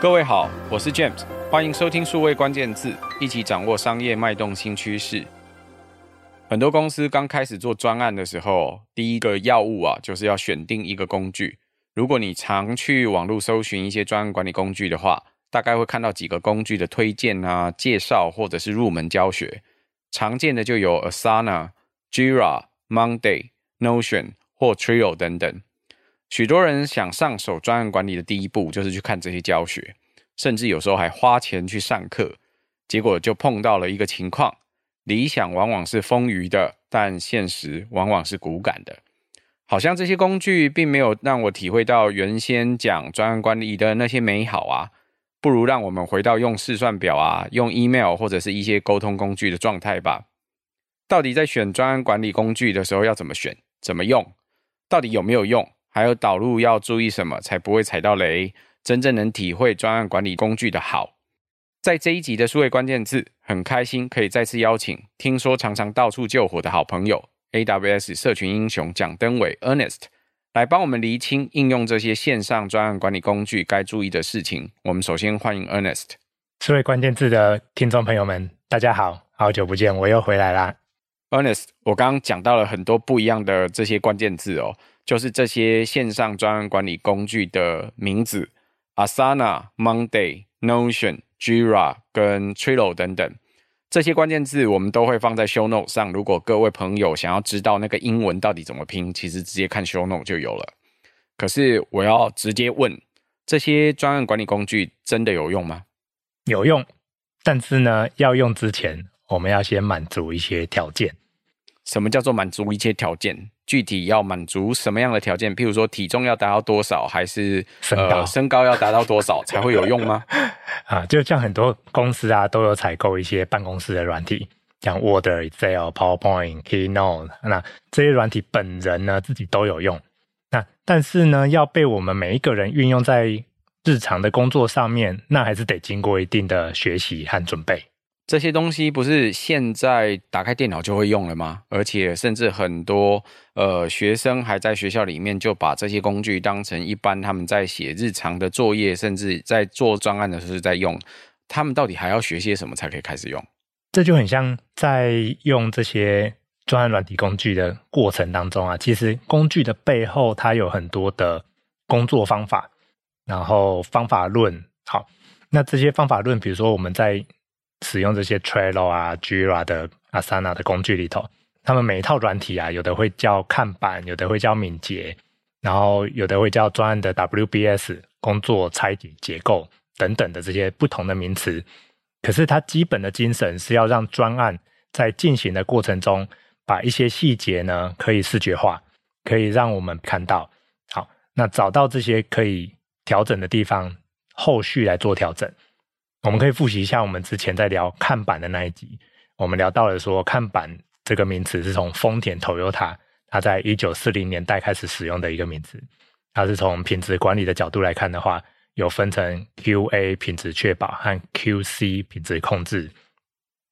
各位好，我是 James，欢迎收听数位关键字，一起掌握商业脉动新趋势。很多公司刚开始做专案的时候，第一个要务啊，就是要选定一个工具。如果你常去网络搜寻一些专案管理工具的话，大概会看到几个工具的推荐啊、介绍或者是入门教学。常见的就有 Asana、Jira、Monday、Notion 或 Trello 等等。许多人想上手专案管理的第一步，就是去看这些教学，甚至有时候还花钱去上课，结果就碰到了一个情况：理想往往是丰腴的，但现实往往是骨感的。好像这些工具并没有让我体会到原先讲专案管理的那些美好啊，不如让我们回到用试算表啊、用 email 或者是一些沟通工具的状态吧。到底在选专案管理工具的时候要怎么选、怎么用？到底有没有用？还有导入要注意什么，才不会踩到雷，真正能体会专案管理工具的好。在这一集的数位关键字，很开心可以再次邀请听说常常到处救火的好朋友 AWS 社群英雄蒋登伟 Ernest 来帮我们厘清应用这些线上专案管理工具该注意的事情。我们首先欢迎 Ernest。数位关键字的听众朋友们，大家好，好久不见，我又回来啦。Ernest，我刚刚讲到了很多不一样的这些关键字哦。就是这些线上专案管理工具的名字：Asana、Monday、Notion、Jira 跟 Trello 等等。这些关键字我们都会放在 Show Note 上。如果各位朋友想要知道那个英文到底怎么拼，其实直接看 Show Note 就有了。可是我要直接问：这些专案管理工具真的有用吗？有用，但是呢，要用之前，我们要先满足一些条件。什么叫做满足一些条件？具体要满足什么样的条件？譬如说体重要达到多少，还是身高、呃、身高要达到多少才会有用吗？啊，就像很多公司啊都有采购一些办公室的软体，像 Word、Excel、PowerPoint、Keynote，那这些软体本人呢自己都有用。那但是呢，要被我们每一个人运用在日常的工作上面，那还是得经过一定的学习和准备。这些东西不是现在打开电脑就会用了吗？而且甚至很多呃学生还在学校里面就把这些工具当成一般他们在写日常的作业，甚至在做专案的时候在用。他们到底还要学些什么才可以开始用？这就很像在用这些专案软体工具的过程当中啊，其实工具的背后它有很多的工作方法，然后方法论。好，那这些方法论，比如说我们在使用这些 Trello 啊、Jira 的 Asana 的工具里头，他们每一套软体啊，有的会叫看板，有的会叫敏捷，然后有的会叫专案的 WBS 工作拆解结构等等的这些不同的名词。可是它基本的精神是要让专案在进行的过程中，把一些细节呢可以视觉化，可以让我们看到。好，那找到这些可以调整的地方，后续来做调整。我们可以复习一下我们之前在聊看板的那一集，我们聊到了说看板这个名词是从丰田 Toyota 它在一九四零年代开始使用的一个名词，它是从品质管理的角度来看的话，有分成 QA 品质确保和 QC 品质控制。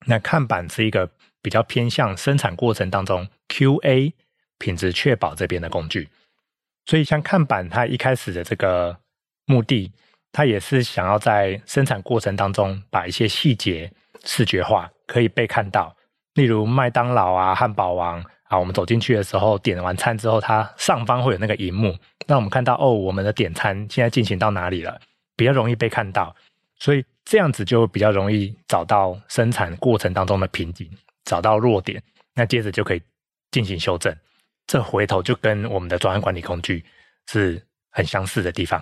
那看板是一个比较偏向生产过程当中 QA 品质确保这边的工具，所以像看板它一开始的这个目的。他也是想要在生产过程当中把一些细节视觉化，可以被看到。例如麦当劳啊、汉堡王啊，我们走进去的时候，点完餐之后，它上方会有那个荧幕，让我们看到哦，我们的点餐现在进行到哪里了，比较容易被看到。所以这样子就比较容易找到生产过程当中的瓶颈，找到弱点，那接着就可以进行修正。这回头就跟我们的专案管理工具是很相似的地方。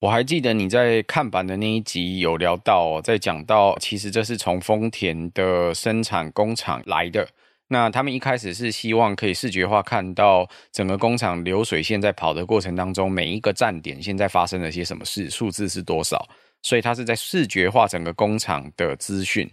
我还记得你在看板的那一集有聊到，在讲到其实这是从丰田的生产工厂来的。那他们一开始是希望可以视觉化看到整个工厂流水线在跑的过程当中，每一个站点现在发生了些什么事，数字是多少。所以它是在视觉化整个工厂的资讯。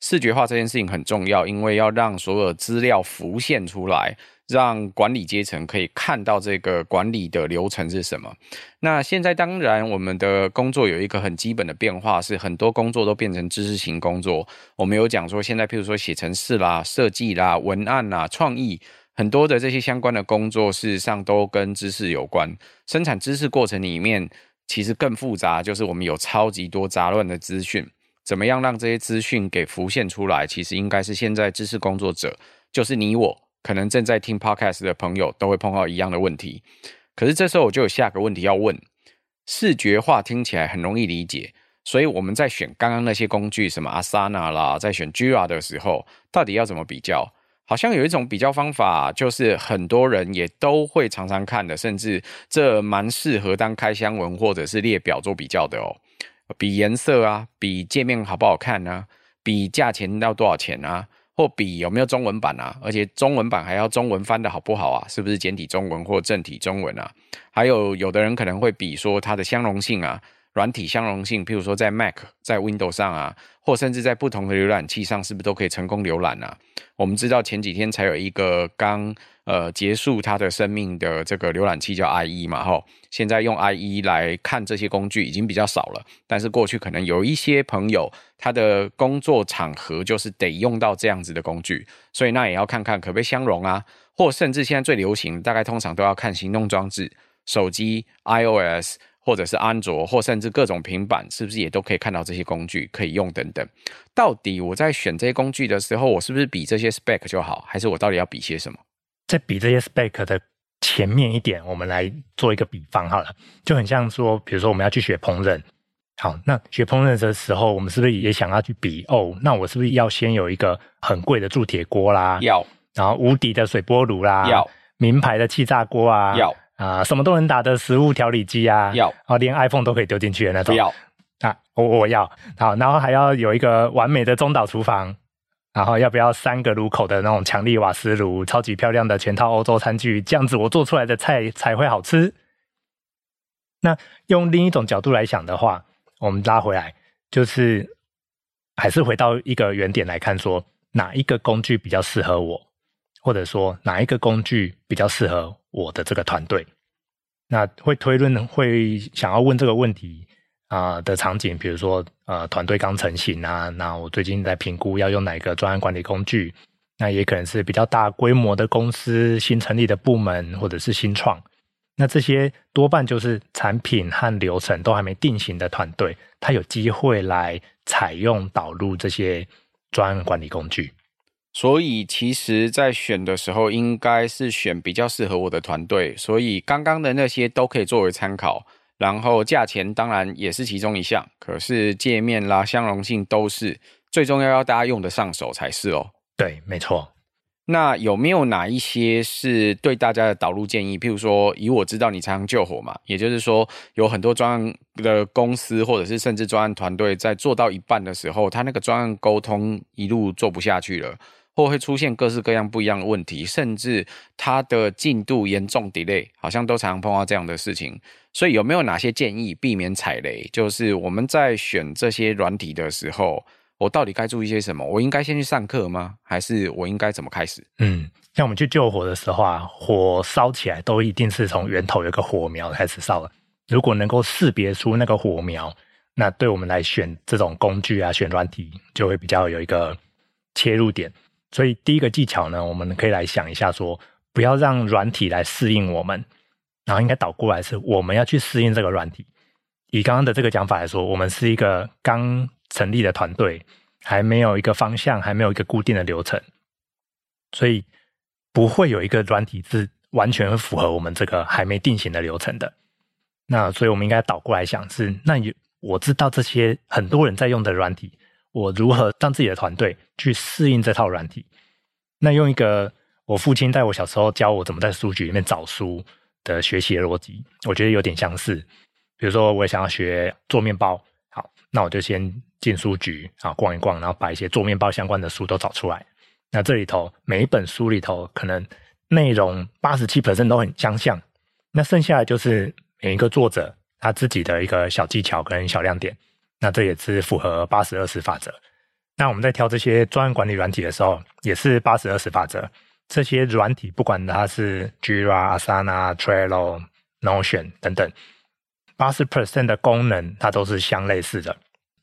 视觉化这件事情很重要，因为要让所有资料浮现出来。让管理阶层可以看到这个管理的流程是什么。那现在当然，我们的工作有一个很基本的变化，是很多工作都变成知识型工作。我们有讲说，现在譬如说写程式啦、设计啦、文案啦、创意，很多的这些相关的工作，事实上都跟知识有关。生产知识过程里面，其实更复杂，就是我们有超级多杂乱的资讯，怎么样让这些资讯给浮现出来？其实应该是现在知识工作者，就是你我，可能正在听 podcast 的朋友都会碰到一样的问题。可是这时候我就有下个问题要问：视觉化听起来很容易理解，所以我们在选刚刚那些工具，什么 Asana 啦，在选 Jira 的时候，到底要怎么比较？好像有一种比较方法，就是很多人也都会常常看的，甚至这蛮适合当开箱文或者是列表做比较的哦。比颜色啊，比界面好不好看啊，比价钱要多少钱啊，或比有没有中文版啊，而且中文版还要中文翻的好不好啊，是不是简体中文或正体中文啊？还有有的人可能会比说它的相容性啊。软体相容性，譬如说在 Mac、在 Windows 上啊，或甚至在不同的浏览器上，是不是都可以成功浏览啊？我们知道前几天才有一个刚呃结束它的生命的这个浏览器叫 IE 嘛，吼，现在用 IE 来看这些工具已经比较少了，但是过去可能有一些朋友他的工作场合就是得用到这样子的工具，所以那也要看看可不可以相容啊，或甚至现在最流行，大概通常都要看行动装置，手机 iOS。或者是安卓，或甚至各种平板，是不是也都可以看到这些工具可以用等等？到底我在选这些工具的时候，我是不是比这些 spec 就好，还是我到底要比些什么？在比这些 spec 的前面一点，我们来做一个比方好了，就很像说，比如说我们要去学烹饪，好，那学烹饪的时候，我们是不是也想要去比哦？那我是不是要先有一个很贵的铸铁锅啦？要，然后无敌的水波炉啦？要，名牌的气炸锅啊？要。啊，什么都能打的食物调理机啊，要啊，连 iPhone 都可以丢进去的那种，要啊，我我要好，然后还要有一个完美的中岛厨房，然后要不要三个炉口的那种强力瓦斯炉，超级漂亮的全套欧洲餐具，这样子我做出来的菜才会好吃。那用另一种角度来想的话，我们拉回来，就是还是回到一个原点来看说，哪一个工具比较适合我。或者说哪一个工具比较适合我的这个团队？那会推论会想要问这个问题啊、的场景，比如说呃团队刚成型啊，那我最近在评估要用哪个专案管理工具？那也可能是比较大规模的公司新成立的部门或者是新创，那这些多半就是产品和流程都还没定型的团队，他有机会来采用导入这些专案管理工具。所以，其实，在选的时候，应该是选比较适合我的团队。所以，刚刚的那些都可以作为参考。然后，价钱当然也是其中一项。可是，界面啦、相容性都是最重要，要大家用得上手才是哦。对，没错。那有没有哪一些是对大家的导入建议？譬如说，以我知道你常常救火嘛，也就是说，有很多专案的公司，或者是甚至专案团队，在做到一半的时候，他那个专案沟通一路做不下去了。或会出现各式各样不一样的问题，甚至它的进度严重 delay，好像都常常碰到这样的事情。所以有没有哪些建议避免踩雷？就是我们在选这些软体的时候，我到底该注意些什么？我应该先去上课吗？还是我应该怎么开始？嗯，像我们去救火的时候啊，火烧起来都一定是从源头有个火苗开始烧了。如果能够识别出那个火苗，那对我们来选这种工具啊，选软体就会比较有一个切入点。所以第一个技巧呢，我们可以来想一下说，不要让软体来适应我们，然后应该倒过来是我们要去适应这个软体。以刚刚的这个讲法来说，我们是一个刚成立的团队，还没有一个方向，还没有一个固定的流程，所以不会有一个软体是完全符合我们这个还没定型的流程的。那所以我们应该倒过来想是，那有我知道这些很多人在用的软体。我如何让自己的团队去适应这套软体？那用一个我父亲在我小时候教我怎么在书局里面找书的学习的逻辑，我觉得有点相似。比如说，我想要学做面包，好，那我就先进书局啊逛一逛，然后把一些做面包相关的书都找出来。那这里头每一本书里头，可能内容八十七 percent 都很相像，那剩下的就是每一个作者他自己的一个小技巧跟小亮点。那这也是符合八十二十法则。那我们在挑这些专案管理软体的时候，也是八十二十法则。这些软体不管它是 Jira、Asana、Trello、Notion 等等，八十 percent 的功能它都是相类似的，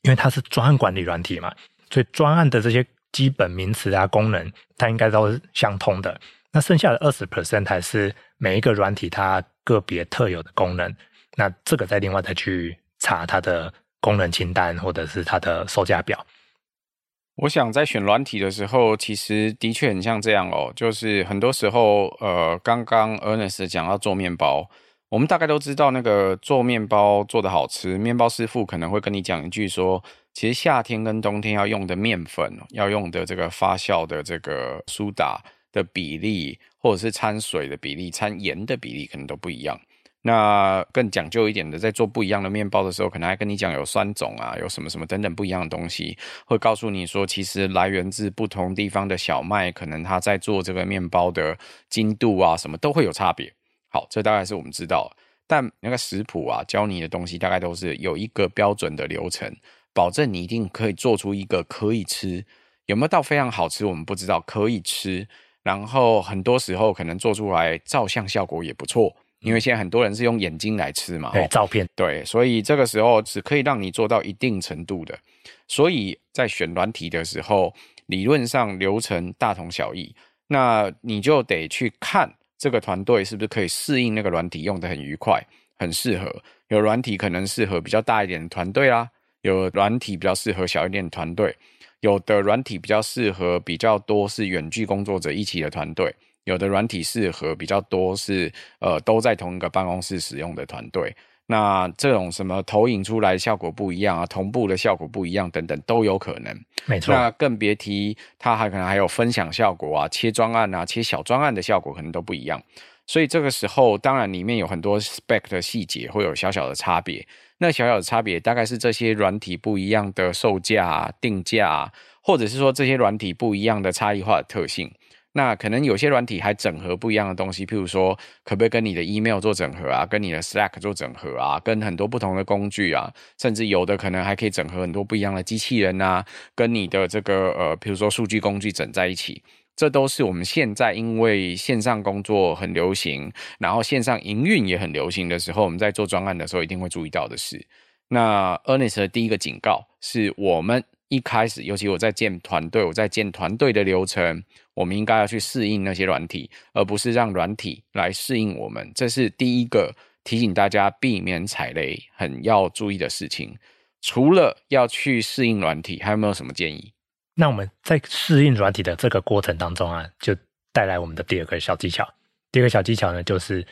因为它是专案管理软体嘛，所以专案的这些基本名词啊、功能，它应该都是相通的。那剩下的二十 percent 才是每一个软体它个别特有的功能。那这个再另外再去查它的功能清单或者是它的售价表。我想在选软体的时候，其实的确很像这样哦，就是很多时候，呃，刚刚 Ernest 讲到做面包，我们大概都知道那个做面包做得好吃，面包师傅可能会跟你讲一句说，其实夏天跟冬天要用的面粉，要用的这个发酵的这个苏打的比例，或者是掺水的比例、掺盐的比例，可能都不一样。那更讲究一点的，在做不一样的面包的时候，可能还跟你讲有酸种啊，有什么什么等等不一样的东西，会告诉你说，其实来源自不同地方的小麦，可能它在做这个面包的精度啊，什么都会有差别。好，这大概是我们知道，但那个食谱啊，教你的东西大概都是有一个标准的流程，保证你一定可以做出一个可以吃，有没有到非常好吃，我们不知道，可以吃，然后很多时候可能做出来照相效果也不错。因为现在很多人是用眼睛来吃嘛，对，照片，对，所以这个时候只可以让你做到一定程度的。所以在选软体的时候，理论上流程大同小异，那你就得去看这个团队是不是可以适应那个软体用得很愉快、很适合。有软体可能适合比较大一点的团队啦，有软体比较适合小一点的团队，有的软体比较适合比较多是远距工作者一起的团队。有的软体适合比较多是呃都在同一个办公室使用的团队，那这种什么投影出来效果不一样啊，同步的效果不一样等等都有可能。没错，那更别提它还可能还有分享效果啊，切专案啊，切小专案的效果可能都不一样。所以这个时候当然里面有很多 spec 的细节会有小小的差别，那小小的差别大概是这些软体不一样的售价啊、定价啊，或者是说这些软体不一样的差异化的特性。那可能有些软体还整合不一样的东西，譬如说，可不可以跟你的 email 做整合啊，跟你的 Slack 做整合啊，跟很多不同的工具啊，甚至有的可能还可以整合很多不一样的机器人啊，跟你的这个呃，譬如说数据工具整在一起，这都是我们现在因为线上工作很流行，然后线上营运也很流行的时候，我们在做专案的时候一定会注意到的事。那 Ernest 的第一个警告是我们。一开始，尤其我在建团队，我在建团队的流程，我们应该要去适应那些软体，而不是让软体来适应我们。这是第一个提醒大家避免踩雷，很要注意的事情。除了要去适应软体，还有没有什么建议？那我们在适应软体的这个过程当中啊，就带来我们的第二个小技巧。第二个小技巧呢，就是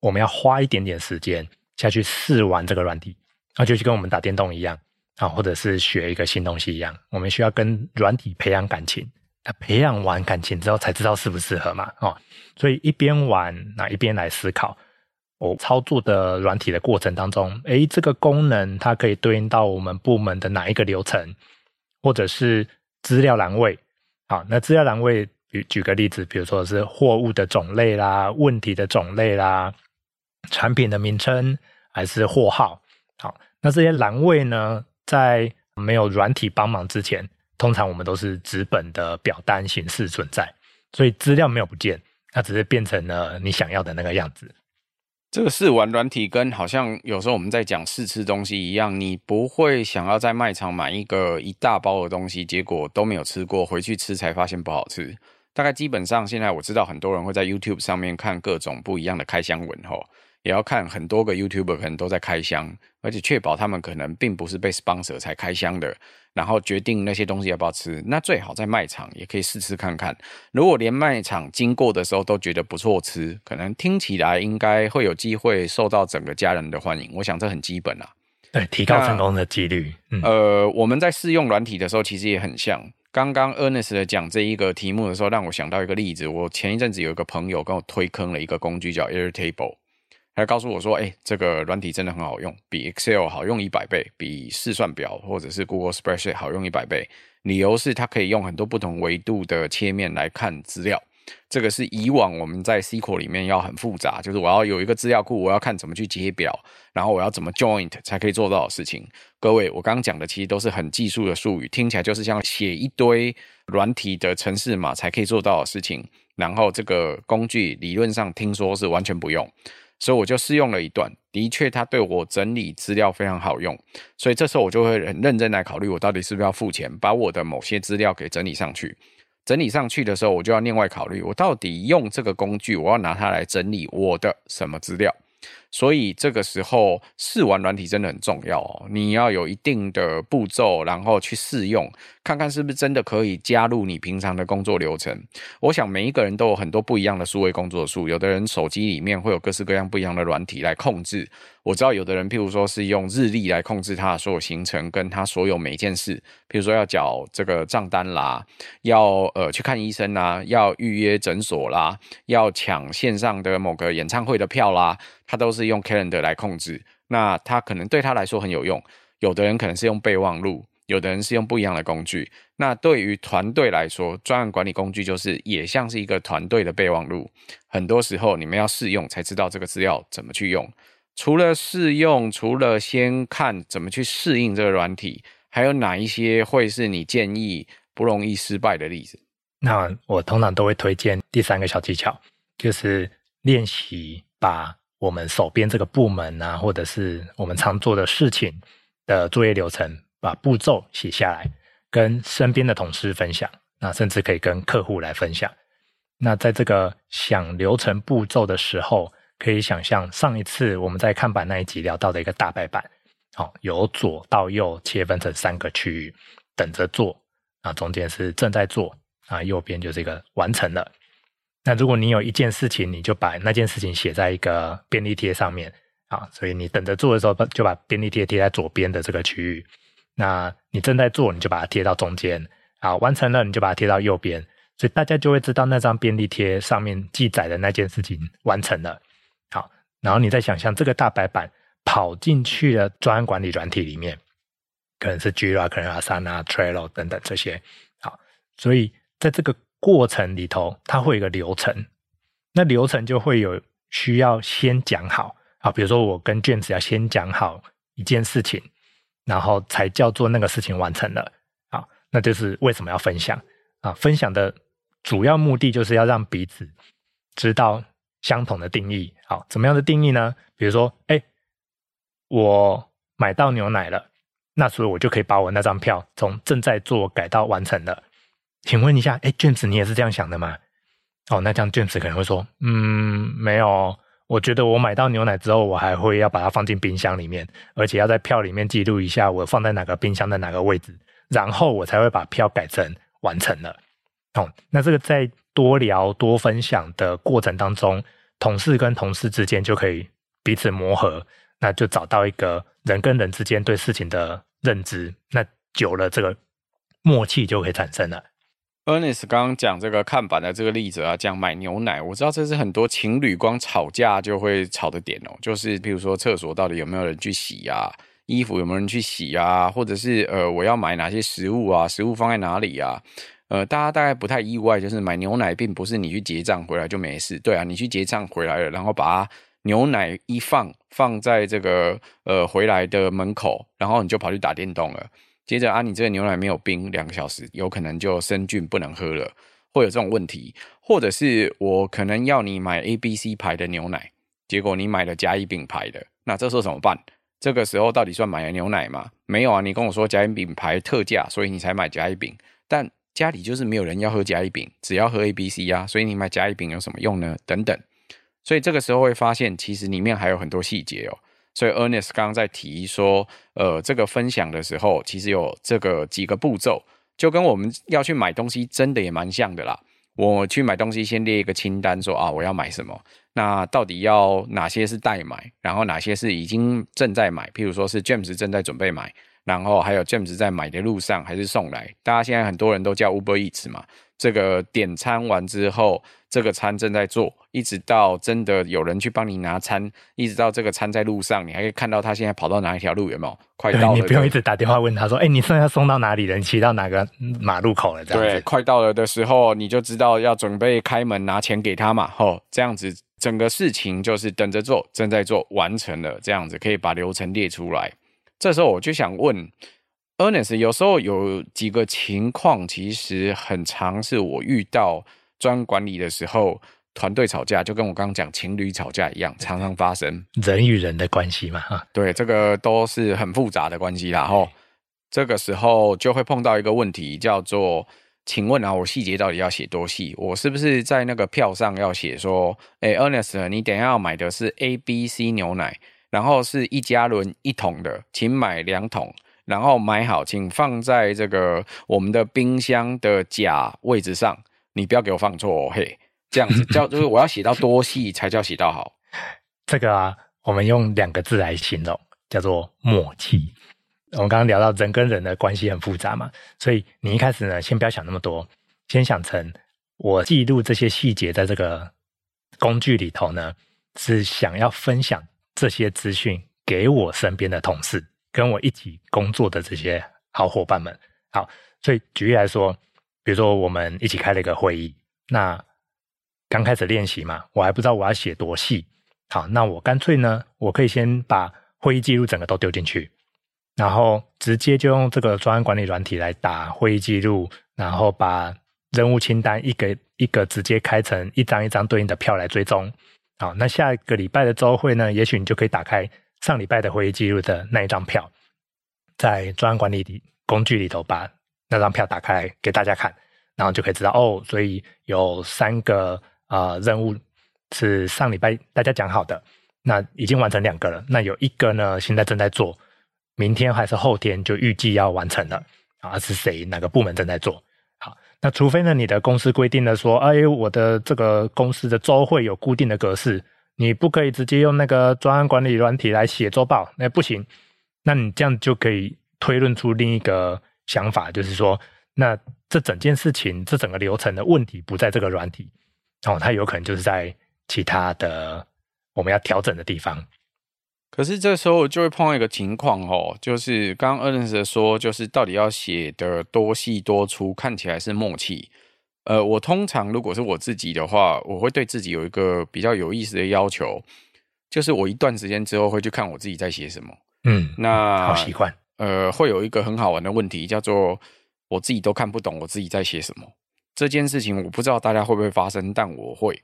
我们要花一点点时间下去试玩这个软体，那就去跟我们打电动一样。啊，或者是学一个新东西一样，我们需要跟软体培养感情。那培养完感情之后，才知道适不适合嘛。哦，所以一边玩，那一边来思考。我操作的软体的过程当中，诶，这个功能它可以对应到我们部门的哪一个流程，或者是资料栏位。好，那资料栏位，举举个例子，比如说是货物的种类啦、问题的种类啦、产品的名称还是货号。好，那这些栏位呢，在没有软体帮忙之前，通常我们都是纸本的表单形式存在，所以资料没有不见，它只是变成了你想要的那个样子。这个试玩软体跟好像有时候我们在讲试吃东西一样，你不会想要在卖场买一个一大包的东西，结果都没有吃过，回去吃才发现不好吃。大概基本上现在我知道很多人会在 YouTube 上面看各种不一样的开箱文吼。也要看很多个 YouTuber 可能都在开箱，而且确保他们可能并不是被 sponsor 才开箱的，然后决定那些东西要不要吃。那最好在卖场也可以试吃看看。如果连卖场经过的时候都觉得不错吃，可能听起来应该会有机会受到整个家人的欢迎。我想这很基本啊，对，提高成功的几率。嗯、呃，我们在试用软体的时候，其实也很像。刚刚 Ernest 的讲这一个题目的时候，让我想到一个例子。我前一阵子有一个朋友跟我推坑了一个工具叫 Airtable。他告诉我说：“哎、欸，这个软体真的很好用，比 Excel 好用一百倍，比试算表或者是 Google Spreadsheet 好用一百倍。理由是它可以用很多不同维度的切面来看资料。这个是以往我们在 SQL 里面要很复杂，就是我要有一个资料库，我要看怎么去接表，然后我要怎么 Join 才可以做到的事情。各位，我刚刚讲的其实都是很技术的术语，听起来就是像写一堆软体的程式码才可以做到的事情。然后这个工具理论上听说是完全不用。”所以我就试用了一段，的确，它对我整理资料非常好用。所以这时候我就会很认真来考虑，我到底是不是要付钱，把我的某些资料给整理上去。整理上去的时候，我就要另外考虑，我到底用这个工具，我要拿它来整理我的什么资料。所以这个时候试玩软体真的很重要哦，你要有一定的步骤，然后去试用，看看是不是真的可以加入你平常的工作流程。我想每一个人都有很多不一样的数位工作数，有的人手机里面会有各式各样不一样的软体来控制。我知道有的人，譬如说是用日历来控制他的所有行程，跟他所有每件事，譬如说要缴这个账单啦，要呃去看医生啦，要预约诊所啦，要抢线上的某个演唱会的票啦。他都是用 Calendar 来控制，那他可能对他来说很有用。有的人可能是用备忘录，有的人是用不一样的工具。那对于团队来说，专案管理工具就是也像是一个团队的备忘录。很多时候你们要试用才知道这个资料怎么去用。除了试用，除了先看怎么去适应这个软体，还有哪一些会是你建议不容易失败的例子？那我通常都会推荐第三个小技巧，就是练习把。我们手边这个部门啊，或者是我们常做的事情的作业流程，把步骤写下来，跟身边的同事分享，那甚至可以跟客户来分享。那在这个想流程步骤的时候，可以想象上一次我们在看板那一集聊到的一个大白板，好，由左到右切分成三个区域，等着做，啊，中间是正在做，啊，右边就是一个完成了。那如果你有一件事情，你就把那件事情写在一个便利贴上面啊，所以你等着做的时候，就把便利贴贴在左边的这个区域。那你正在做，你就把它贴到中间啊，完成了你就把它贴到右边，所以大家就会知道那张便利贴上面记载的那件事情完成了。好，然后你再想象这个大白板跑进去了专案管理软体里面，可能是 Jira，可能 Asana、Trello 等等这些。好，所以在这个。过程里头，它会有个流程，那流程就会有需要先讲好啊，比如说我跟 James 要先讲好一件事情，然后才叫做那个事情完成了啊，那就是为什么要分享啊？分享的主要目的就是要让彼此知道相同的定义。好，怎么样的定义呢？比如说，哎，我买到牛奶了，那所以我就可以把我那张票从正在做改到完成了。请问一下，哎，James，你也是这样想的吗？哦，那这样卷子可能会说，嗯，没有，我觉得我买到牛奶之后，我还会要把它放进冰箱里面，而且要在票里面记录一下我放在哪个冰箱的哪个位置，然后我才会把票改成完成了。哦，那这个在多聊多分享的过程当中，同事跟同事之间就可以彼此磨合，那就找到一个人跟人之间对事情的认知，那久了这个默契就可以产生了。Ernest 刚刚讲这个看板的这个例子啊，讲买牛奶，我知道这是很多情侣光吵架就会吵的点哦，就是比如说厕所到底有没有人去洗啊，衣服有没有人去洗啊，或者是呃我要买哪些食物啊，食物放在哪里啊？呃，大家大概不太意外，就是买牛奶并不是你去结账回来就没事，对啊，你去结账回来了，然后把牛奶一放放在这个呃回来的门口，然后你就跑去打电动了。接着啊，你这个牛奶没有冰，两个小时有可能就生菌不能喝了，会有这种问题。或者是我可能要你买 A、B、C 牌的牛奶，结果你买了甲乙丙牌的，那这时候怎么办？这个时候到底算买了牛奶吗？没有啊，你跟我说甲乙丙牌特价，所以你才买甲乙丙。但家里就是没有人要喝甲乙丙，只要喝 A、B、C 啊，所以你买甲乙丙有什么用呢？等等。所以这个时候会发现，其实里面还有很多细节哦。所以 Ernest 刚刚在提说，呃，这个分享的时候，其实有这个几个步骤，就跟我们要去买东西，真的也蛮像的啦。我去买东西，先列一个清单，说啊，我要买什么，那到底要哪些是待买，然后哪些是已经正在买，譬如说是 James 正在准备买，然后还有 James 在买的路上还是送来。大家现在很多人都叫 Uber Eats 嘛。这个点餐完之后，这个餐正在做，一直到真的有人去帮你拿餐，一直到这个餐在路上，你还可以看到他现在跑到哪一条路，有没有？快到了，你不用一直打电话问他说：“哎，你现在送到哪里了？你骑到哪个马路口了？”这样子。对，快到了的时候，你就知道要准备开门拿钱给他嘛。吼，这样子整个事情就是等着做，正在做，完成了，这样子可以把流程列出来。这时候我就想问。Ernest 有时候有几个情况，其实很常是我遇到专管理的时候，团队吵架，就跟我刚刚讲情侣吵架一样，常常发生人与人的关系嘛，哈，对，这个都是很复杂的关系啦，吼，这个时候就会碰到一个问题，叫做请问啊，我细节到底要写多细？我是不是在那个票上要写说，哎，Ernest，你等一下要买的是 A、B、C 牛奶，然后是一加仑一桶的，请买两桶，然后买好，请放在这个我们的冰箱的甲位置上，你不要给我放错哦，嘿，这样子叫就是我要写到多细才叫写到好？这个啊，我们用两个字来形容，叫做默契。我们刚刚聊到人跟人的关系很复杂嘛，所以你一开始呢，先不要想那么多，先想成我记录这些细节在这个工具里头呢，是想要分享这些资讯给我身边的同事，跟我一起工作的这些好伙伴们。好，所以举例来说，比如说我们一起开了一个会议，那刚开始练习嘛，我还不知道我要写多细，好，那我干脆呢，我可以先把会议记录整个都丢进去。然后直接就用这个专案管理软体来打会议记录，然后把任务清单一个一个直接开成一张一张对应的票来追踪。好，那下一个礼拜的周会呢，也许你就可以打开上礼拜的会议记录的那一张票，在专案管理里工具里头把那张票打开给大家看，然后就可以知道哦，所以有三个啊、任务是上礼拜大家讲好的，那已经完成两个了，那有一个呢现在正在做。明天还是后天就预计要完成了啊？是谁哪个部门正在做？那除非呢，你的公司规定了说，哎，我的这个公司的周会有固定的格式，你不可以直接用那个专案管理软体来写周报，那不行。那你这样就可以推论出另一个想法，就是说，那这整件事情，这整个流程的问题不在这个软体哦，它有可能就是在其他的我们要调整的地方。可是这时候就会碰到一个情况哦，就是刚刚 Ernest 说，就是到底要写的多细多粗，看起来是默契。呃，我通常如果是我自己的话，我会对自己有一个比较有意思的要求，就是我一段时间之后会去看我自己在写什么。嗯，那好习惯。呃，会有一个很好玩的问题，叫做我自己都看不懂我自己在写什么。这件事情我不知道大家会不会发生，但我会。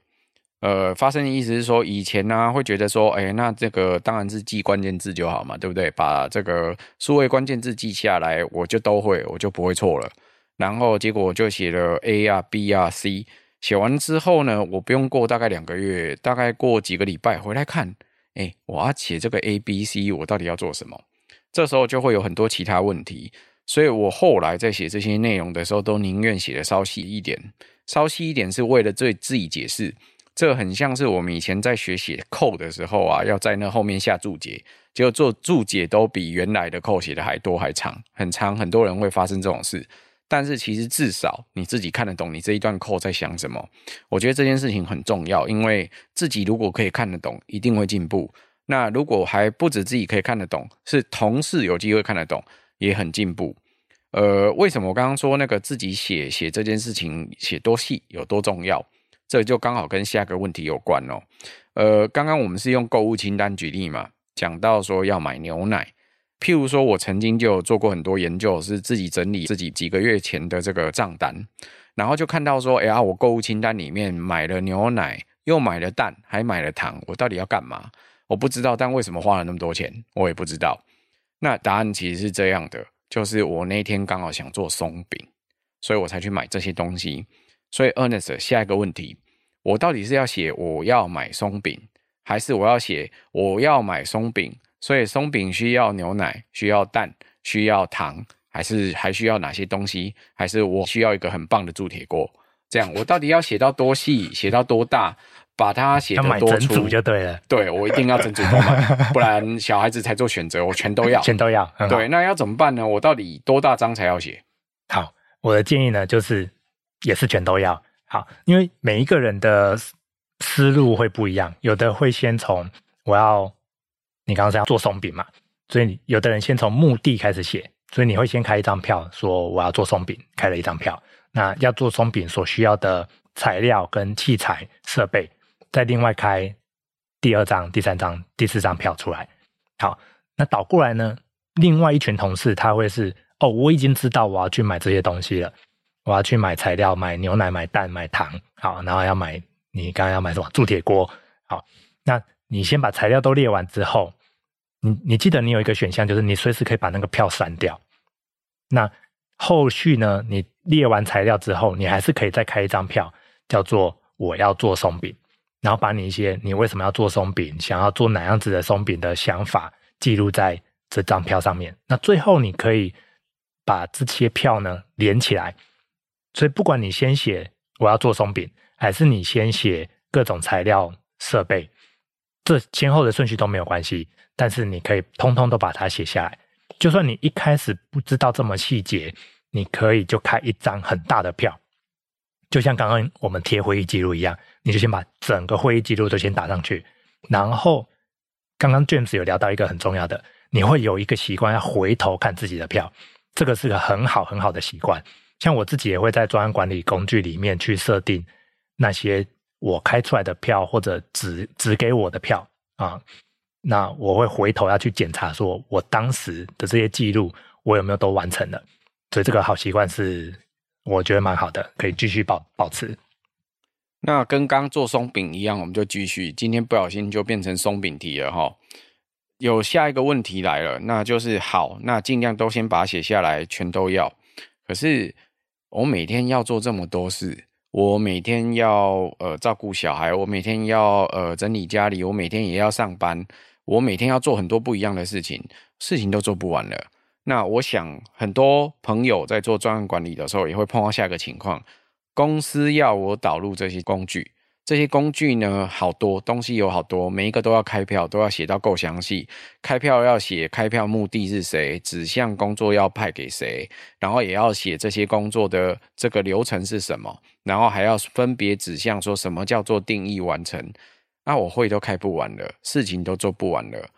呃，发生的意思是说，以前呢、会觉得说，哎，那这个当然是记关键字就好嘛，对不对？把这个数位关键字记下来，我就都会，我就不会错了。然后结果我就写了 A 啊、B 啊、C，写完之后呢，我不用过大概两个月，大概过几个礼拜回来看，哎，我要写这个 A、B、C，我到底要做什么？这时候就会有很多其他问题，所以我后来在写这些内容的时候，都宁愿写的稍细一点，稍细一点是为了对自己解释。这很像是我们以前在学写 code 的时候啊，要在那后面下注解，结果做注解都比原来的 code 写的还多还长，很长。很多人会发生这种事，但是其实至少你自己看得懂你这一段 code 在想什么。我觉得这件事情很重要，因为自己如果可以看得懂，一定会进步。那如果还不止自己可以看得懂，是同事有机会看得懂，也很进步。呃，为什么我刚刚说那个自己写写这件事情写多细有多重要？这就刚好跟下个问题有关哦。呃，刚刚我们是用购物清单举例嘛，讲到说要买牛奶。譬如说，我曾经就做过很多研究，是自己整理自己几个月前的这个账单，然后就看到说，哎呀，我购物清单里面买了牛奶，又买了蛋，还买了糖，我到底要干嘛？我不知道，但为什么花了那么多钱，我也不知道。那答案其实是这样的，就是我那天刚好想做松饼，所以我才去买这些东西。所以，Ernest，下一个问题。我到底是要写我要买松饼，还是我要写我要买松饼？所以松饼需要牛奶，需要蛋，需要糖，还是还需要哪些东西？还是我需要一个很棒的铸铁锅？这样我到底要写到多细，写到多大，把它写的多粗就对了。对，我一定要整组都买，不然小孩子才做选择，我全都要，全都要。对，那要怎么办呢？我到底多大张才要写？好，我的建议呢，就是也是全都要。好，因为每一个人的思路会不一样，有的会先从我要，你刚刚是要做松饼嘛，所以有的人先从目的开始写，所以你会先开一张票，说我要做松饼，开了一张票，那要做松饼所需要的材料跟器材设备，再另外开第二张、第三张、第四张票出来。好，那倒过来呢，另外一群同事他会是，哦，我已经知道我要去买这些东西了。我要去买材料，买牛奶，买蛋，买糖，好，然后要买你刚刚要买什么铸铁锅，好，那你先把材料都列完之后，你你记得你有一个选项，就是你随时可以把那个票删掉。那后续呢，你列完材料之后，你还是可以再开一张票，叫做我要做松饼，然后把你一些你为什么要做松饼，想要做哪样子的松饼的想法记录在这张票上面。那最后你可以把这些票呢连起来，所以不管你先写我要做松饼，还是你先写各种材料设备，这前后的顺序都没有关系，但是你可以通通都把它写下来。就算你一开始不知道这么细节，你可以就开一张很大的票，就像刚刚我们贴会议记录一样，你就先把整个会议记录都先打上去。然后刚刚 James 有聊到一个很重要的，你会有一个习惯要回头看自己的票，这个是个很好很好的习惯。像我自己也会在专案管理工具里面去设定那些我开出来的票或者只只给我的票啊。那我会回头要去检查，说我当时的这些记录，我有没有都完成了？所以这个好习惯是我觉得蛮好的，可以继续保保持。那跟刚做松饼一样，我们就继续。今天不小心就变成松饼题了哈。有下一个问题来了，那就是好，那尽量都先把它写下来，全都要。可是我每天要做这么多事。我每天要呃照顾小孩，我每天要呃整理家里，我每天也要上班，我每天要做很多不一样的事情，事情都做不完了。那我想很多朋友在做专案管理的时候，也会碰到下一个情况：公司要我导入这些工具。这些工具呢，好多东西有好多，每一个都要开票，都要写到够详细。开票要写开票目的是谁，指向工作要派给谁，然后也要写这些工作的这个流程是什么，然后还要分别指向说什么叫做定义完成。那我会都开不完了，事情都做不完了，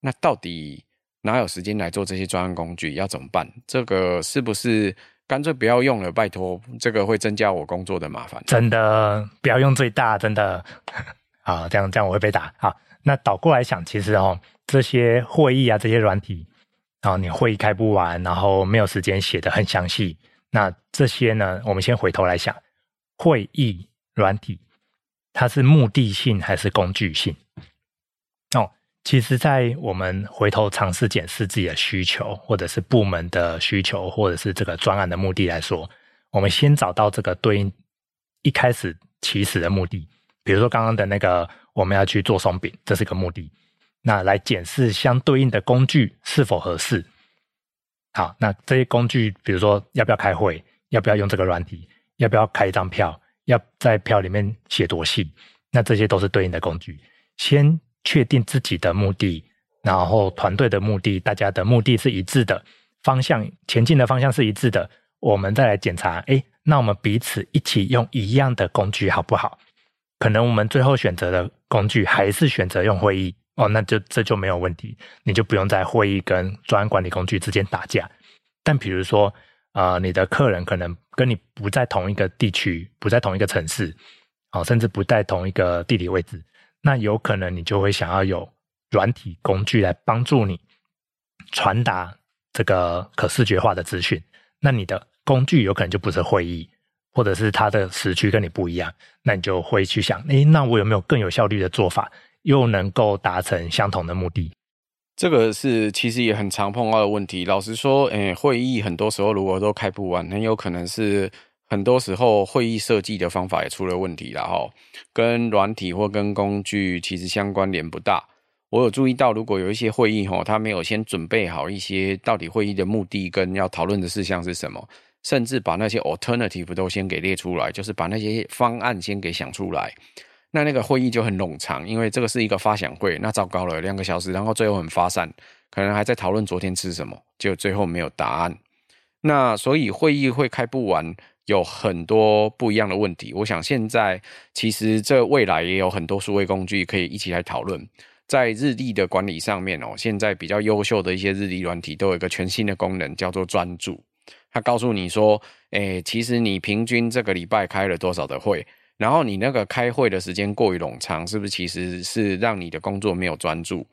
那到底哪有时间来做这些专案工具？要怎么办？这个是不是？干脆不要用了，拜托，这个会增加我工作的麻烦。真的，不要用最大，真的。好，这样这样我会被打。好，那倒过来想，其实哦，这些会议啊，这些软体，然后你会议开不完，然后没有时间写得很详细，那这些呢，我们先回头来想，会议软体它是目的性还是工具性？其实，在我们回头尝试检视自己的需求，或者是部门的需求，或者是这个专案的目的来说，我们先找到这个对应一开始起始的目的。比如说刚刚的那个，我们要去做松饼，这是个目的。那来检视相对应的工具是否合适。好，那这些工具，比如说要不要开会，要不要用这个软体，要不要开一张票，要在票里面写多细，那这些都是对应的工具。先。确定自己的目的，然后团队的目的，大家的目的是一致的，方向前进的方向是一致的，我们再来检查，诶，那我们彼此一起用一样的工具好不好？可能我们最后选择的工具还是选择用会议哦，那就这就没有问题，你就不用在会议跟专案管理工具之间打架。但比如说，呃，你的客人可能跟你不在同一个地区，不在同一个城市，哦，甚至不在同一个地理位置。那有可能你就会想要有软体工具来帮助你传达这个可视觉化的资讯。那你的工具有可能就不是会议，或者是它的时区跟你不一样。那你就会去想，诶，那我有没有更有效率的做法，又能够达成相同的目的？这个是其实也很常碰到的问题。老实说，诶，会议很多时候如果都开不完，很有可能是。很多时候会议设计的方法也出了问题了哈，跟软体或跟工具其实相关联不大。我有注意到，如果有一些会议哈，他没有先准备好一些到底会议的目的跟要讨论的事项是什么，甚至把那些 alternative 都先给列出来，就是把那些方案先给想出来，那那个会议就很冗长，因为这个是一个发想会，那糟糕了，两个小时，然后最后很发散，可能还在讨论昨天吃什么，就最后没有答案。那所以会议会开不完。有很多不一样的问题，我想现在其实这未来也有很多数位工具可以一起来讨论。在日历的管理上面哦，现在比较优秀的一些日历软体都有一个全新的功能，叫做专注。它告诉你说，诶，其实你平均这个礼拜开了多少的会，然后你那个开会的时间过于冗长，是不是其实是让你的工作没有专注？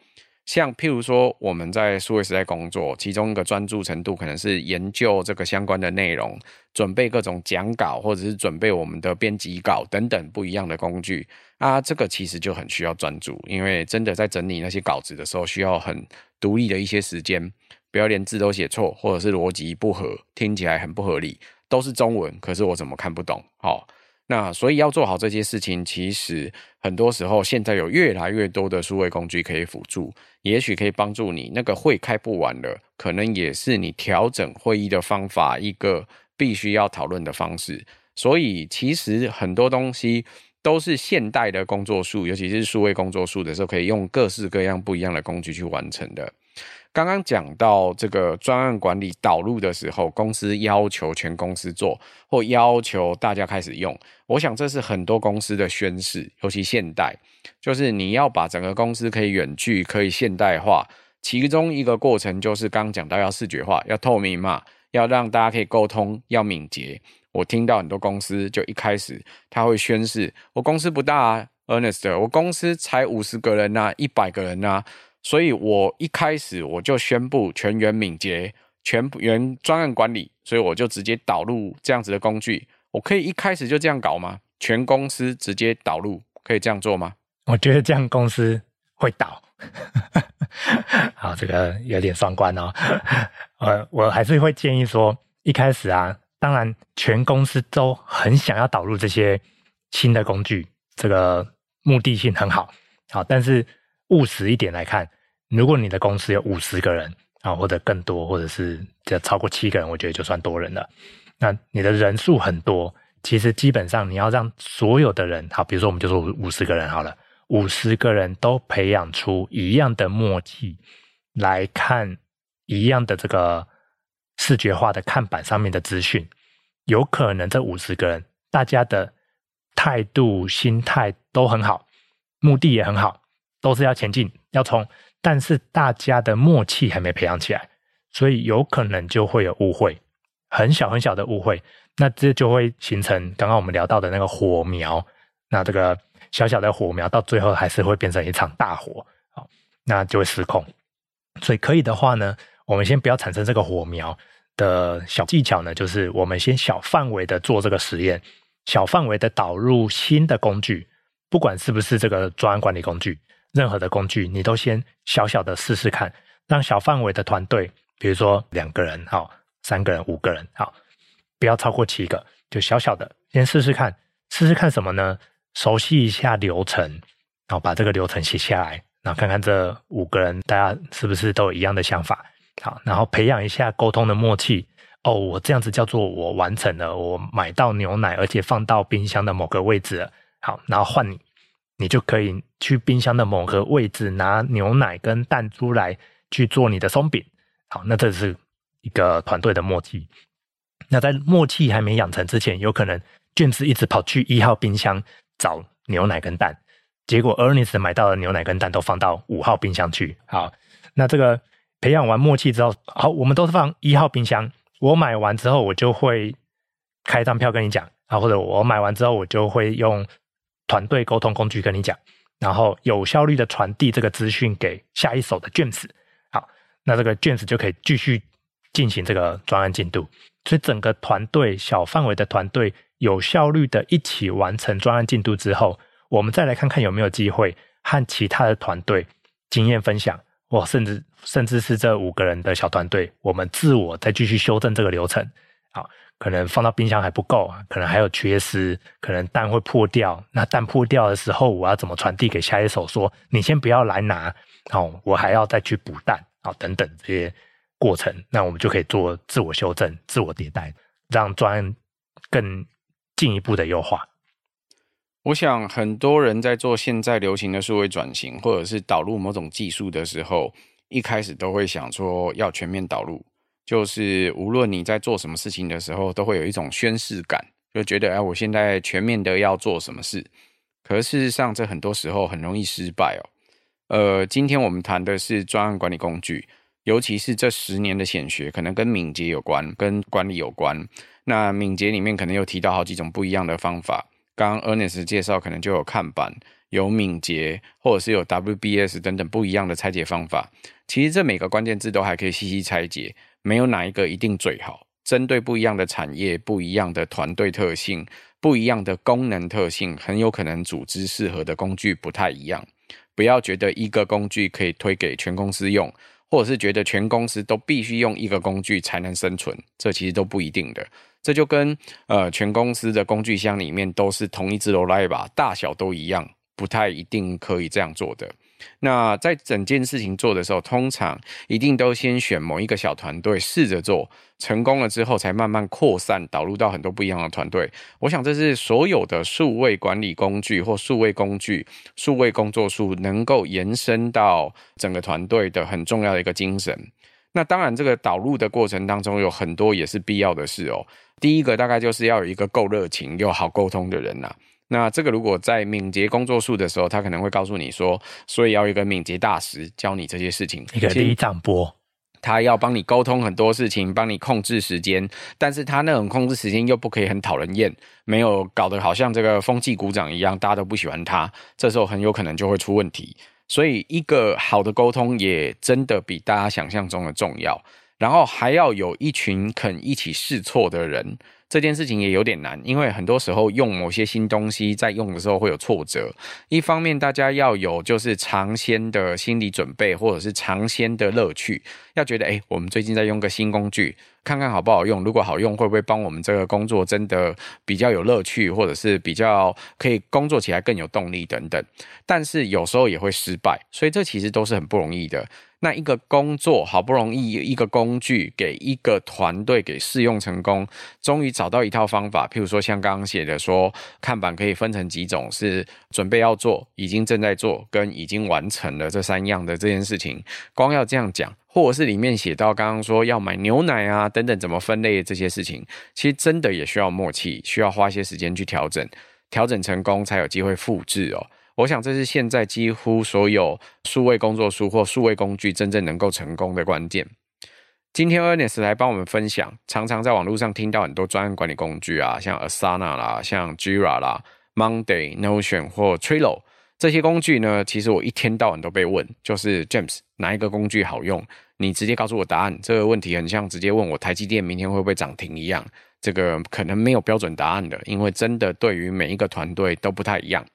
像譬如说，我们在数位时代工作，其中一个专注程度可能是研究这个相关的内容，准备各种讲稿，或者是准备我们的编辑稿等等不一样的工具啊。这个其实就很需要专注，因为真的在整理那些稿子的时候，需要很独立的一些时间，不要连字都写错，或者是逻辑不合，听起来很不合理，都是中文，可是我怎么看不懂？好。那所以要做好这些事情，其实很多时候现在有越来越多的数位工具可以辅助，也许可以帮助你。那个会开不完了，可能也是你调整会议的方法一个必须要讨论的方式。所以其实很多东西都是现代的工作术，尤其是数位工作术的时候，可以用各式各样不一样的工具去完成的。刚刚讲到这个专案管理导入的时候，公司要求全公司做，或要求大家开始用。我想这是很多公司的宣誓，尤其现代，就是你要把整个公司可以远距、可以现代化。其中一个过程就是刚讲到要视觉化、要透明嘛，要让大家可以沟通、要敏捷。我听到很多公司就一开始他会宣誓：我公司不大啊，Ernest，我公司才五十个人呐，一百个人呐。所以我一开始我就宣布全员敏捷、全员专案管理，所以我就直接导入这样子的工具。我可以一开始就这样搞吗？全公司直接导入，可以这样做吗？我觉得这样公司会倒。好，这个有点双关哦。呃，我还是会建议说，一开始啊，当然全公司都很想要导入这些新的工具，这个目的性很好。好，但是。务实一点来看，如果你的公司有五十个人啊，或者更多，或者是这超过七个人，我觉得就算多人了。那你的人数很多，其实基本上你要让所有的人，好，比如说我们就说五十个人好了，五十个人都培养出一样的默契来看一样的这个视觉化的看板上面的资讯，有可能这五十个人大家的态度、心态都很好，目的也很好。都是要前进，要冲，但是大家的默契还没培养起来，所以有可能就会有误会，很小很小的误会，那这就会形成刚刚我们聊到的那个火苗，那这个小小的火苗到最后还是会变成一场大火，好，那就会失控。所以可以的话呢，我们先不要产生这个火苗的小技巧呢，就是我们先小范围的做这个实验，小范围的导入新的工具，不管是不是这个专案管理工具。任何的工具，你都先小小的试试看，让小范围的团队，比如说两个人，好，三个人、五个人，好，不要超过七个，就小小的先试试看，试试看什么呢？熟悉一下流程，然后把这个流程写下来，然后看看这五个人大家是不是都一样的想法，好，然后培养一下沟通的默契。哦，我这样子叫做我完成了，我买到牛奶，而且放到冰箱的某个位置，好，然后换你。你就可以去冰箱的某个位置拿牛奶跟蛋出来去做你的松饼。好，那这是一个团队的默契。那在默契还没养成之前，有可能卷子一直跑去一号冰箱找牛奶跟蛋，结果 Ernest 买到的牛奶跟蛋都放到五号冰箱去。好，那这个培养完默契之后，好，我们都是放一号冰箱。我买完之后，我就会开张票跟你讲啊，或者我买完之后，我就会用。团队沟通工具跟你讲，然后有效率的传递这个资讯给下一手的 James。好，那这个 James 就可以继续进行这个专案进度。所以整个团队小范围的团队有效率的一起完成专案进度之后，我们再来看看有没有机会和其他的团队经验分享，或甚至甚至是这五个人的小团队，我们自我再继续修正这个流程。好。可能放到冰箱还不够啊，可能还有缺失，可能蛋会破掉。那蛋破掉的时候，我要怎么传递给下一手？说你先不要来拿，哦，我还要再去补蛋，啊，等等这些过程，那我们就可以做自我修正、自我迭代，让专案更进一步的优化。我想很多人在做现在流行的数位转型，或者是导入某种技术的时候，一开始都会想说要全面导入。就是无论你在做什么事情的时候，都会有一种宣誓感，就觉得哎，我现在全面的要做什么事。可事实上，这很多时候很容易失败哦。呃，今天我们谈的是专案管理工具，尤其是这十年的显学，可能跟敏捷有关，跟管理有关。那敏捷里面可能又提到好几种不一样的方法。刚刚 Ernest 介绍，可能就有看板、有敏捷，或者是有 WBS 等等不一样的拆解方法。其实这每个关键字都还可以细细拆解。没有哪一个一定最好，针对不一样的产业、不一样的团队特性、不一样的功能特性，很有可能组织适合的工具不太一样。不要觉得一个工具可以推给全公司用，或者是觉得全公司都必须用一个工具才能生存，这其实都不一定的。这就跟呃全公司的工具箱里面都是同一支罗莱吧，大小都一样，不太一定可以这样做的。那在整件事情做的时候，通常一定都先选某一个小团队试着做，成功了之后，才慢慢扩散导入到很多不一样的团队。我想这是所有的数位管理工具或数位工具、数位工作数能够延伸到整个团队的很重要的一个精神。那当然，这个导入的过程当中有很多也是必要的事哦。第一个大概就是要有一个够热情又好沟通的人呐。那这个如果在敏捷工作术的时候，他可能会告诉你说，所以要一个敏捷大师教你这些事情，一个里长波，他要帮你沟通很多事情，帮你控制时间，但是他那种控制时间又不可以很讨人厌，没有搞得好像这个风纪鼓掌一样，大家都不喜欢他，这时候很有可能就会出问题。所以一个好的沟通也真的比大家想象中的重要，然后还要有一群肯一起试错的人。这件事情也有点难，因为很多时候用某些新东西在用的时候会有挫折。一方面，大家要有就是尝鲜的心理准备，或者是尝鲜的乐趣，要觉得诶，我们最近在用个新工具，看看好不好用。如果好用，会不会帮我们这个工作真的比较有乐趣，或者是比较可以工作起来更有动力等等。但是有时候也会失败，所以这其实都是很不容易的。那一个工作好不容易一个工具给一个团队给试用成功，终于找到一套方法。譬如说像刚刚写的说，看板可以分成几种，是准备要做、已经正在做跟已经完成了这三样的这件事情。光要这样讲，或者是里面写到刚刚说要买牛奶啊等等怎么分类这些事情，其实真的也需要默契，需要花些时间去调整，调整成功才有机会复制哦。我想这是现在几乎所有数位工作书或数位工具真正能够成功的关键。今天 Ernest 来帮我们分享，常常在网络上听到很多专案管理工具啊，像 Asana 啦，像 Jira 啦，Monday、Notion 或 Trello 这些工具呢，其实我一天到晚都被问，就是 James 哪一个工具好用？你直接告诉我答案。这个问题很像直接问我台积电明天会不会涨停一样。这个可能没有标准答案的，因为真的对于每一个团队都不太一样。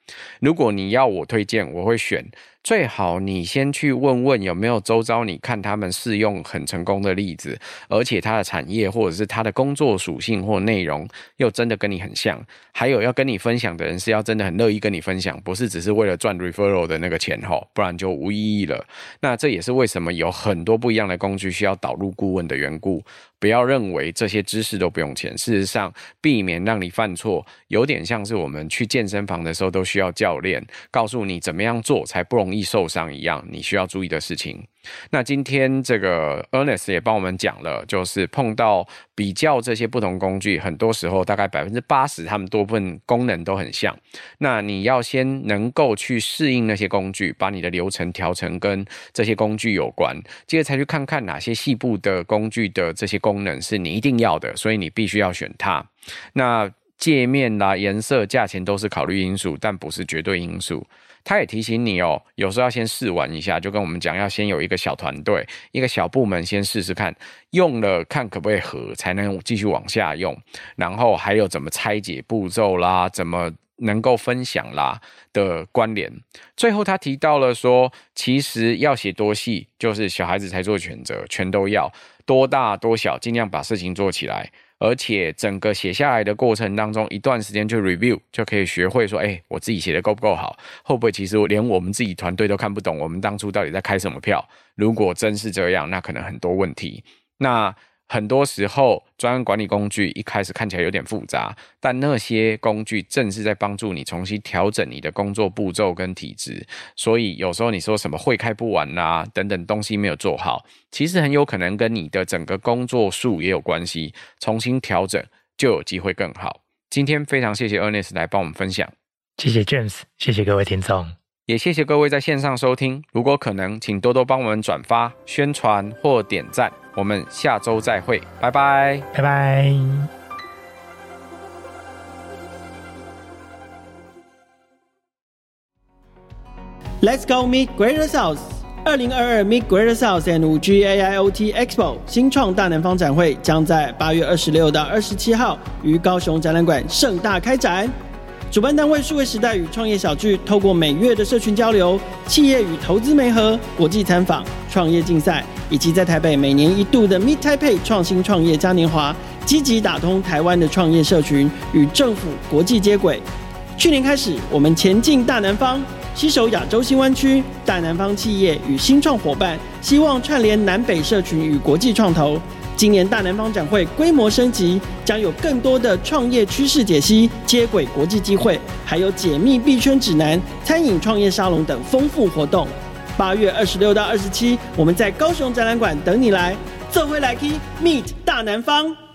如果你要我推荐，我会选。最好你先去问问有没有周遭你看他们试用很成功的例子，而且他的产业或者是他的工作属性或内容又真的跟你很像，还有要跟你分享的人是要真的很乐意跟你分享，不是只是为了赚 referral 的那个钱吼，不然就无意义了。那这也是为什么有很多不一样的工具需要导入顾问的缘故。不要认为这些知识都不用钱，事实上，避免让你犯错，有点像是我们去健身房的时候都需要教练告诉你怎么样做才不容易易受伤一样，你需要注意的事情。那今天这个 Ernest 也帮我们讲了，就是碰到比较这些不同工具，很多时候大概百分之八十，他们多部分功能都很像。那你要先能够去适应那些工具，把你的流程调成跟这些工具有关，接着才去看看哪些细部的工具的这些功能是你一定要的，所以你必须要选它。那界面啦、颜色、价钱都是考虑因素，但不是绝对因素。他也提醒你哦，有时候要先试玩一下，就跟我们讲，要先有一个小团队、一个小部门先试试看，用了看可不可以合，才能继续往下用。然后还有怎么拆解步骤啦，怎么能够分享啦的关联。最后他提到了说，其实要写多细，就是小孩子才做选择，全都要多大多小，尽量把事情做起来。而且整个写下来的过程当中，一段时间去 review 就可以学会说，哎，我自己写的够不够好？会不会其实连我们自己团队都看不懂，我们当初到底在开什么票？如果真是这样，那可能很多问题。那。很多时候，专案管理工具一开始看起来有点复杂，但那些工具正是在帮助你重新调整你的工作步骤跟体质。所以有时候你说什么会开不完啦，等等东西没有做好，其实很有可能跟你的整个工作数也有关系。重新调整就有机会更好。今天非常谢谢 Ernest 来帮我们分享，谢谢 James，谢谢各位听众，也谢谢各位在线上收听。如果可能，请多多帮我们转发、宣传或点赞。我们下周再会，拜拜，拜拜。Let's go meet Greater South！二零二二 Meet Greater South and 五 G AIoT Expo 新创大南方展会将在八月二十六到二十七号于高雄展览馆盛大开展。主办单位数位时代与创业小聚，透过每月的社群交流、企业与投资媒合、国际参访、创业竞赛，以及在台北每年一度的 Meet Taipei 创新创业嘉年华，积极打通台湾的创业社群与政府国际接轨。去年开始，我们前进大南方，携手亚洲新湾区大南方企业与新创伙伴，希望串联南北社群与国际创投。今年大南方展会规模升级，将有更多的创业趋势解析、接轨国际机会，还有解密币圈指南、餐饮创业沙龙等丰富活动。八月二十六到二十七，我们在高雄展览馆等你来，这回来 key meet 大南方。